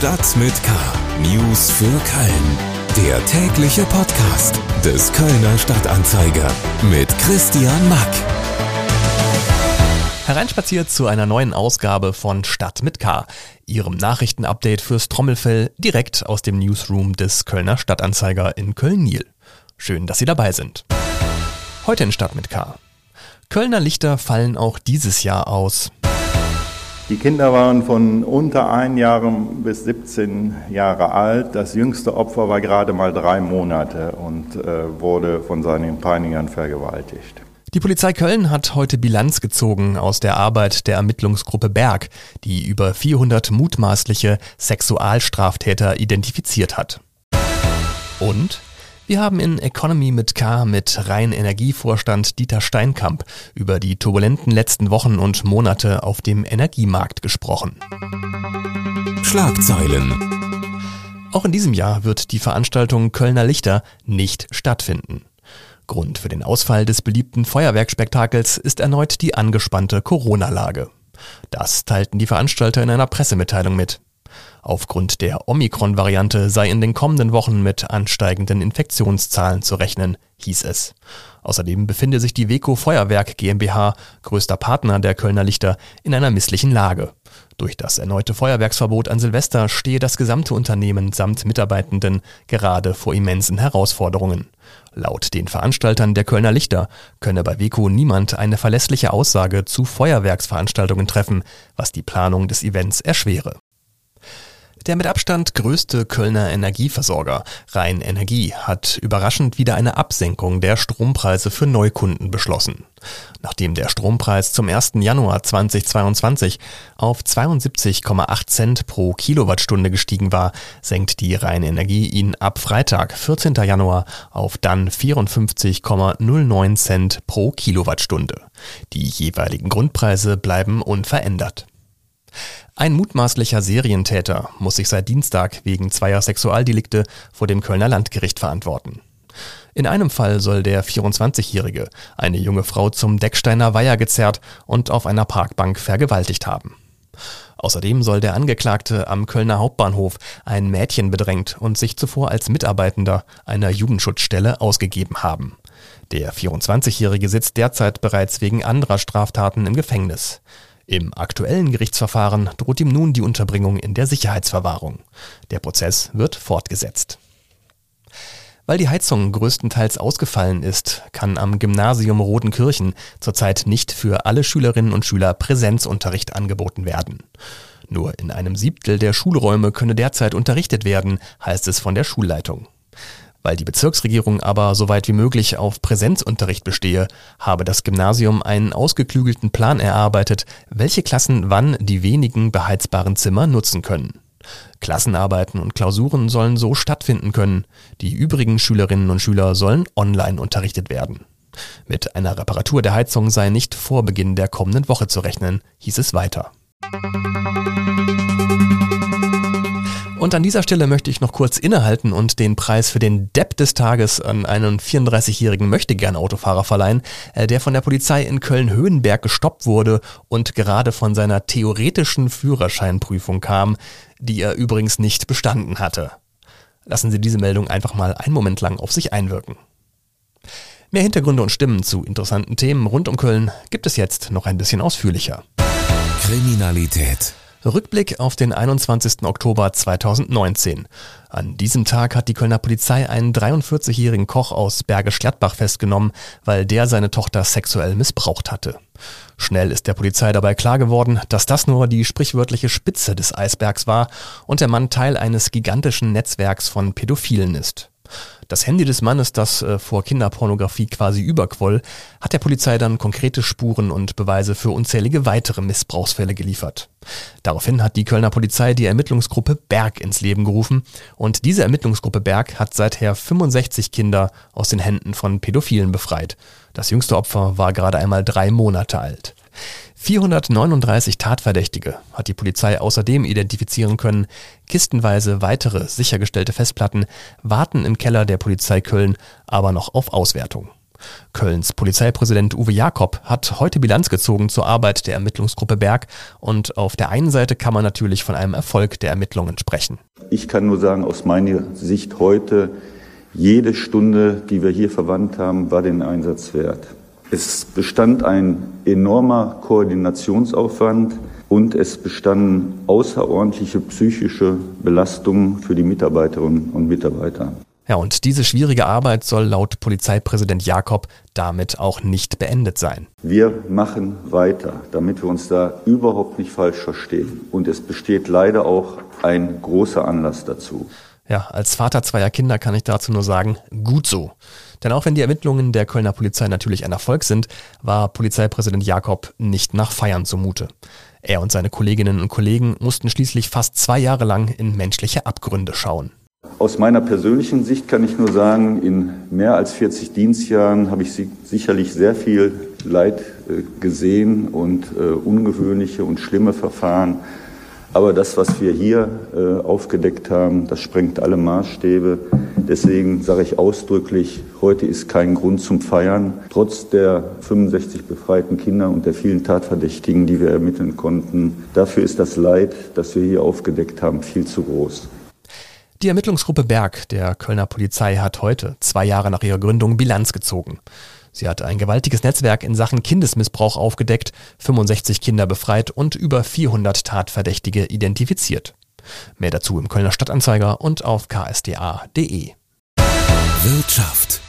Stadt mit K. News für Köln. Der tägliche Podcast des Kölner Stadtanzeiger mit Christian Mack. Hereinspaziert zu einer neuen Ausgabe von Stadt mit K, Ihrem Nachrichtenupdate fürs Trommelfell direkt aus dem Newsroom des Kölner Stadtanzeiger in Köln-Niel. Schön, dass Sie dabei sind. Heute in Stadt mit K. Kölner Lichter fallen auch dieses Jahr aus. Die Kinder waren von unter ein Jahren bis 17 Jahre alt. Das jüngste Opfer war gerade mal drei Monate und äh, wurde von seinen Peinigern vergewaltigt. Die Polizei Köln hat heute Bilanz gezogen aus der Arbeit der Ermittlungsgruppe Berg, die über 400 mutmaßliche Sexualstraftäter identifiziert hat. Und wir haben in Economy mit K mit Rhein-Energievorstand Dieter Steinkamp über die turbulenten letzten Wochen und Monate auf dem Energiemarkt gesprochen. Schlagzeilen. Auch in diesem Jahr wird die Veranstaltung Kölner Lichter nicht stattfinden. Grund für den Ausfall des beliebten Feuerwerkspektakels ist erneut die angespannte Corona-Lage. Das teilten die Veranstalter in einer Pressemitteilung mit. Aufgrund der Omikron-Variante sei in den kommenden Wochen mit ansteigenden Infektionszahlen zu rechnen, hieß es. Außerdem befinde sich die Weco Feuerwerk GmbH, größter Partner der Kölner Lichter, in einer misslichen Lage. Durch das erneute Feuerwerksverbot an Silvester stehe das gesamte Unternehmen samt Mitarbeitenden gerade vor immensen Herausforderungen. Laut den Veranstaltern der Kölner Lichter könne bei Weco niemand eine verlässliche Aussage zu Feuerwerksveranstaltungen treffen, was die Planung des Events erschwere. Der mit Abstand größte Kölner Energieversorger, Rhein Energie, hat überraschend wieder eine Absenkung der Strompreise für Neukunden beschlossen. Nachdem der Strompreis zum 1. Januar 2022 auf 72,8 Cent pro Kilowattstunde gestiegen war, senkt die Rhein Energie ihn ab Freitag, 14. Januar, auf dann 54,09 Cent pro Kilowattstunde. Die jeweiligen Grundpreise bleiben unverändert. Ein mutmaßlicher Serientäter muss sich seit Dienstag wegen zweier Sexualdelikte vor dem Kölner Landgericht verantworten. In einem Fall soll der 24-Jährige eine junge Frau zum Decksteiner Weiher gezerrt und auf einer Parkbank vergewaltigt haben. Außerdem soll der Angeklagte am Kölner Hauptbahnhof ein Mädchen bedrängt und sich zuvor als Mitarbeitender einer Jugendschutzstelle ausgegeben haben. Der 24-Jährige sitzt derzeit bereits wegen anderer Straftaten im Gefängnis. Im aktuellen Gerichtsverfahren droht ihm nun die Unterbringung in der Sicherheitsverwahrung. Der Prozess wird fortgesetzt. Weil die Heizung größtenteils ausgefallen ist, kann am Gymnasium Rodenkirchen zurzeit nicht für alle Schülerinnen und Schüler Präsenzunterricht angeboten werden. Nur in einem Siebtel der Schulräume könne derzeit unterrichtet werden, heißt es von der Schulleitung. Weil die Bezirksregierung aber so weit wie möglich auf Präsenzunterricht bestehe, habe das Gymnasium einen ausgeklügelten Plan erarbeitet, welche Klassen wann die wenigen beheizbaren Zimmer nutzen können. Klassenarbeiten und Klausuren sollen so stattfinden können. Die übrigen Schülerinnen und Schüler sollen online unterrichtet werden. Mit einer Reparatur der Heizung sei nicht vor Beginn der kommenden Woche zu rechnen, hieß es weiter. Und an dieser Stelle möchte ich noch kurz innehalten und den Preis für den Depp des Tages an einen 34-jährigen Möchtegern-Autofahrer verleihen, äh, der von der Polizei in Köln-Höhenberg gestoppt wurde und gerade von seiner theoretischen Führerscheinprüfung kam, die er übrigens nicht bestanden hatte. Lassen Sie diese Meldung einfach mal einen Moment lang auf sich einwirken. Mehr Hintergründe und Stimmen zu interessanten Themen rund um Köln gibt es jetzt noch ein bisschen ausführlicher. Kriminalität. Rückblick auf den 21. Oktober 2019. An diesem Tag hat die Kölner Polizei einen 43-jährigen Koch aus Bergisch Gladbach festgenommen, weil der seine Tochter sexuell missbraucht hatte. Schnell ist der Polizei dabei klar geworden, dass das nur die sprichwörtliche Spitze des Eisbergs war und der Mann Teil eines gigantischen Netzwerks von Pädophilen ist. Das Handy des Mannes, das äh, vor Kinderpornografie quasi überquoll, hat der Polizei dann konkrete Spuren und Beweise für unzählige weitere Missbrauchsfälle geliefert. Daraufhin hat die Kölner Polizei die Ermittlungsgruppe Berg ins Leben gerufen und diese Ermittlungsgruppe Berg hat seither 65 Kinder aus den Händen von Pädophilen befreit. Das jüngste Opfer war gerade einmal drei Monate alt. 439 Tatverdächtige hat die Polizei außerdem identifizieren können. Kistenweise weitere sichergestellte Festplatten warten im Keller der Polizei Köln aber noch auf Auswertung. Kölns Polizeipräsident Uwe Jakob hat heute Bilanz gezogen zur Arbeit der Ermittlungsgruppe Berg und auf der einen Seite kann man natürlich von einem Erfolg der Ermittlungen sprechen. Ich kann nur sagen, aus meiner Sicht heute, jede Stunde, die wir hier verwandt haben, war den Einsatz wert. Es bestand ein enormer Koordinationsaufwand und es bestanden außerordentliche psychische Belastungen für die Mitarbeiterinnen und Mitarbeiter. Ja, und diese schwierige Arbeit soll laut Polizeipräsident Jakob damit auch nicht beendet sein. Wir machen weiter, damit wir uns da überhaupt nicht falsch verstehen. Und es besteht leider auch ein großer Anlass dazu. Ja, als Vater zweier Kinder kann ich dazu nur sagen, gut so. Denn auch wenn die Ermittlungen der Kölner Polizei natürlich ein Erfolg sind, war Polizeipräsident Jakob nicht nach Feiern zumute. Er und seine Kolleginnen und Kollegen mussten schließlich fast zwei Jahre lang in menschliche Abgründe schauen. Aus meiner persönlichen Sicht kann ich nur sagen, in mehr als 40 Dienstjahren habe ich sicherlich sehr viel Leid äh, gesehen und äh, ungewöhnliche und schlimme Verfahren. Aber das, was wir hier äh, aufgedeckt haben, das sprengt alle Maßstäbe. Deswegen sage ich ausdrücklich, heute ist kein Grund zum Feiern. Trotz der 65 befreiten Kinder und der vielen Tatverdächtigen, die wir ermitteln konnten, dafür ist das Leid, das wir hier aufgedeckt haben, viel zu groß. Die Ermittlungsgruppe Berg der Kölner Polizei hat heute, zwei Jahre nach ihrer Gründung, Bilanz gezogen. Sie hat ein gewaltiges Netzwerk in Sachen Kindesmissbrauch aufgedeckt, 65 Kinder befreit und über 400 Tatverdächtige identifiziert. Mehr dazu im Kölner Stadtanzeiger und auf ksda.de. Wirtschaft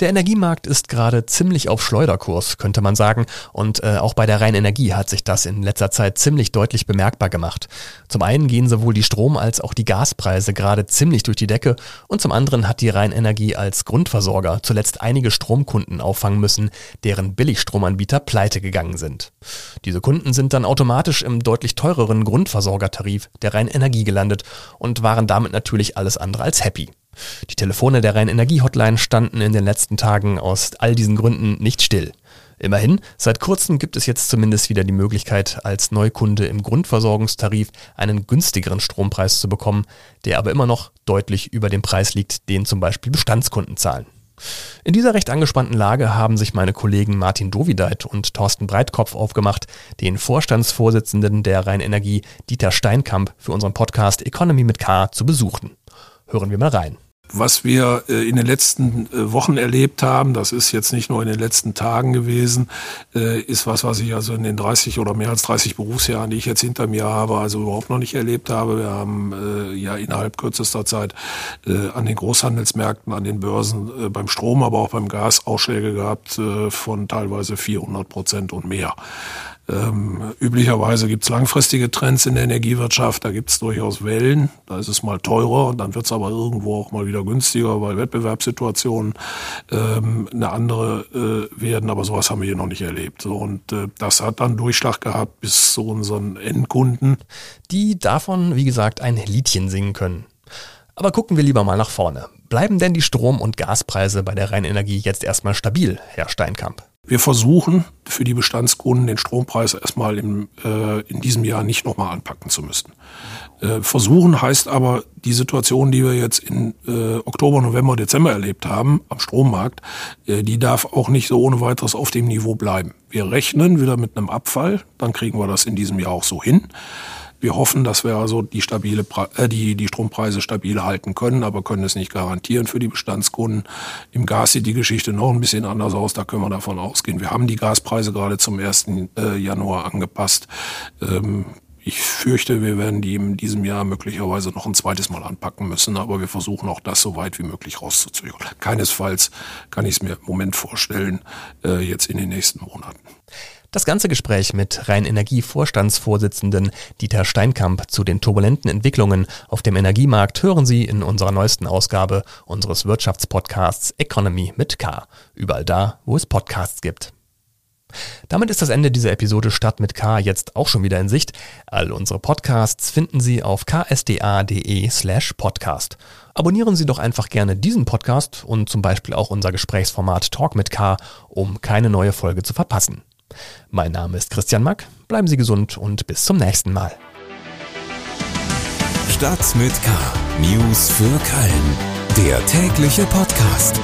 der Energiemarkt ist gerade ziemlich auf Schleuderkurs, könnte man sagen. Und äh, auch bei der Rheinenergie hat sich das in letzter Zeit ziemlich deutlich bemerkbar gemacht. Zum einen gehen sowohl die Strom- als auch die Gaspreise gerade ziemlich durch die Decke. Und zum anderen hat die Rheinenergie als Grundversorger zuletzt einige Stromkunden auffangen müssen, deren Billigstromanbieter pleite gegangen sind. Diese Kunden sind dann automatisch im deutlich teureren Grundversorgertarif der Rheinenergie gelandet und waren damit natürlich alles andere als happy. Die Telefone der Rhein-Energie-Hotline standen in den letzten Tagen aus all diesen Gründen nicht still. Immerhin, seit kurzem gibt es jetzt zumindest wieder die Möglichkeit, als Neukunde im Grundversorgungstarif einen günstigeren Strompreis zu bekommen, der aber immer noch deutlich über dem Preis liegt, den zum Beispiel Bestandskunden zahlen. In dieser recht angespannten Lage haben sich meine Kollegen Martin Dovideit und Thorsten Breitkopf aufgemacht, den Vorstandsvorsitzenden der Rheinenergie Dieter Steinkamp für unseren Podcast Economy mit K zu besuchen. Hören wir mal rein. Was wir äh, in den letzten äh, Wochen erlebt haben, das ist jetzt nicht nur in den letzten Tagen gewesen, äh, ist was, was ich also in den 30 oder mehr als 30 Berufsjahren, die ich jetzt hinter mir habe, also überhaupt noch nicht erlebt habe. Wir haben ja innerhalb kürzester Zeit an den Großhandelsmärkten, an den Börsen, beim Strom, aber auch beim Gas Ausschläge gehabt von teilweise 400 Prozent und mehr. Ähm, üblicherweise gibt es langfristige Trends in der Energiewirtschaft, da gibt es durchaus Wellen, da ist es mal teurer, dann wird es aber irgendwo auch mal wieder günstiger, weil Wettbewerbssituationen ähm, eine andere äh, werden, aber sowas haben wir hier noch nicht erlebt. So, und äh, das hat dann Durchschlag gehabt bis zu unseren Endkunden. Die davon, wie gesagt, ein Liedchen singen können. Aber gucken wir lieber mal nach vorne. Bleiben denn die Strom- und Gaspreise bei der Rheinenergie jetzt erstmal stabil, Herr Steinkamp? Wir versuchen für die Bestandskunden den Strompreis erstmal im, äh, in diesem Jahr nicht nochmal anpacken zu müssen. Äh, versuchen heißt aber, die Situation, die wir jetzt in äh, Oktober, November, Dezember erlebt haben am Strommarkt, äh, die darf auch nicht so ohne weiteres auf dem Niveau bleiben. Wir rechnen wieder mit einem Abfall, dann kriegen wir das in diesem Jahr auch so hin. Wir hoffen, dass wir also die, stabile, äh, die, die Strompreise stabil halten können, aber können es nicht garantieren für die Bestandskunden. Im Gas sieht die Geschichte noch ein bisschen anders aus, da können wir davon ausgehen. Wir haben die Gaspreise gerade zum 1. Äh, Januar angepasst. Ähm, ich fürchte, wir werden die in diesem Jahr möglicherweise noch ein zweites Mal anpacken müssen, aber wir versuchen auch das so weit wie möglich rauszuzögern. Keinesfalls kann ich es mir im Moment vorstellen, äh, jetzt in den nächsten Monaten. Das ganze Gespräch mit Rhein-Energie-Vorstandsvorsitzenden Dieter Steinkamp zu den turbulenten Entwicklungen auf dem Energiemarkt hören Sie in unserer neuesten Ausgabe unseres Wirtschaftspodcasts Economy mit K. Überall da, wo es Podcasts gibt. Damit ist das Ende dieser Episode Stadt mit K jetzt auch schon wieder in Sicht. All unsere Podcasts finden Sie auf ksda.de slash podcast. Abonnieren Sie doch einfach gerne diesen Podcast und zum Beispiel auch unser Gesprächsformat Talk mit K, um keine neue Folge zu verpassen. Mein Name ist Christian Mack, bleiben Sie gesund und bis zum nächsten Mal. Stadt mit K. News für Köln. Der tägliche Podcast.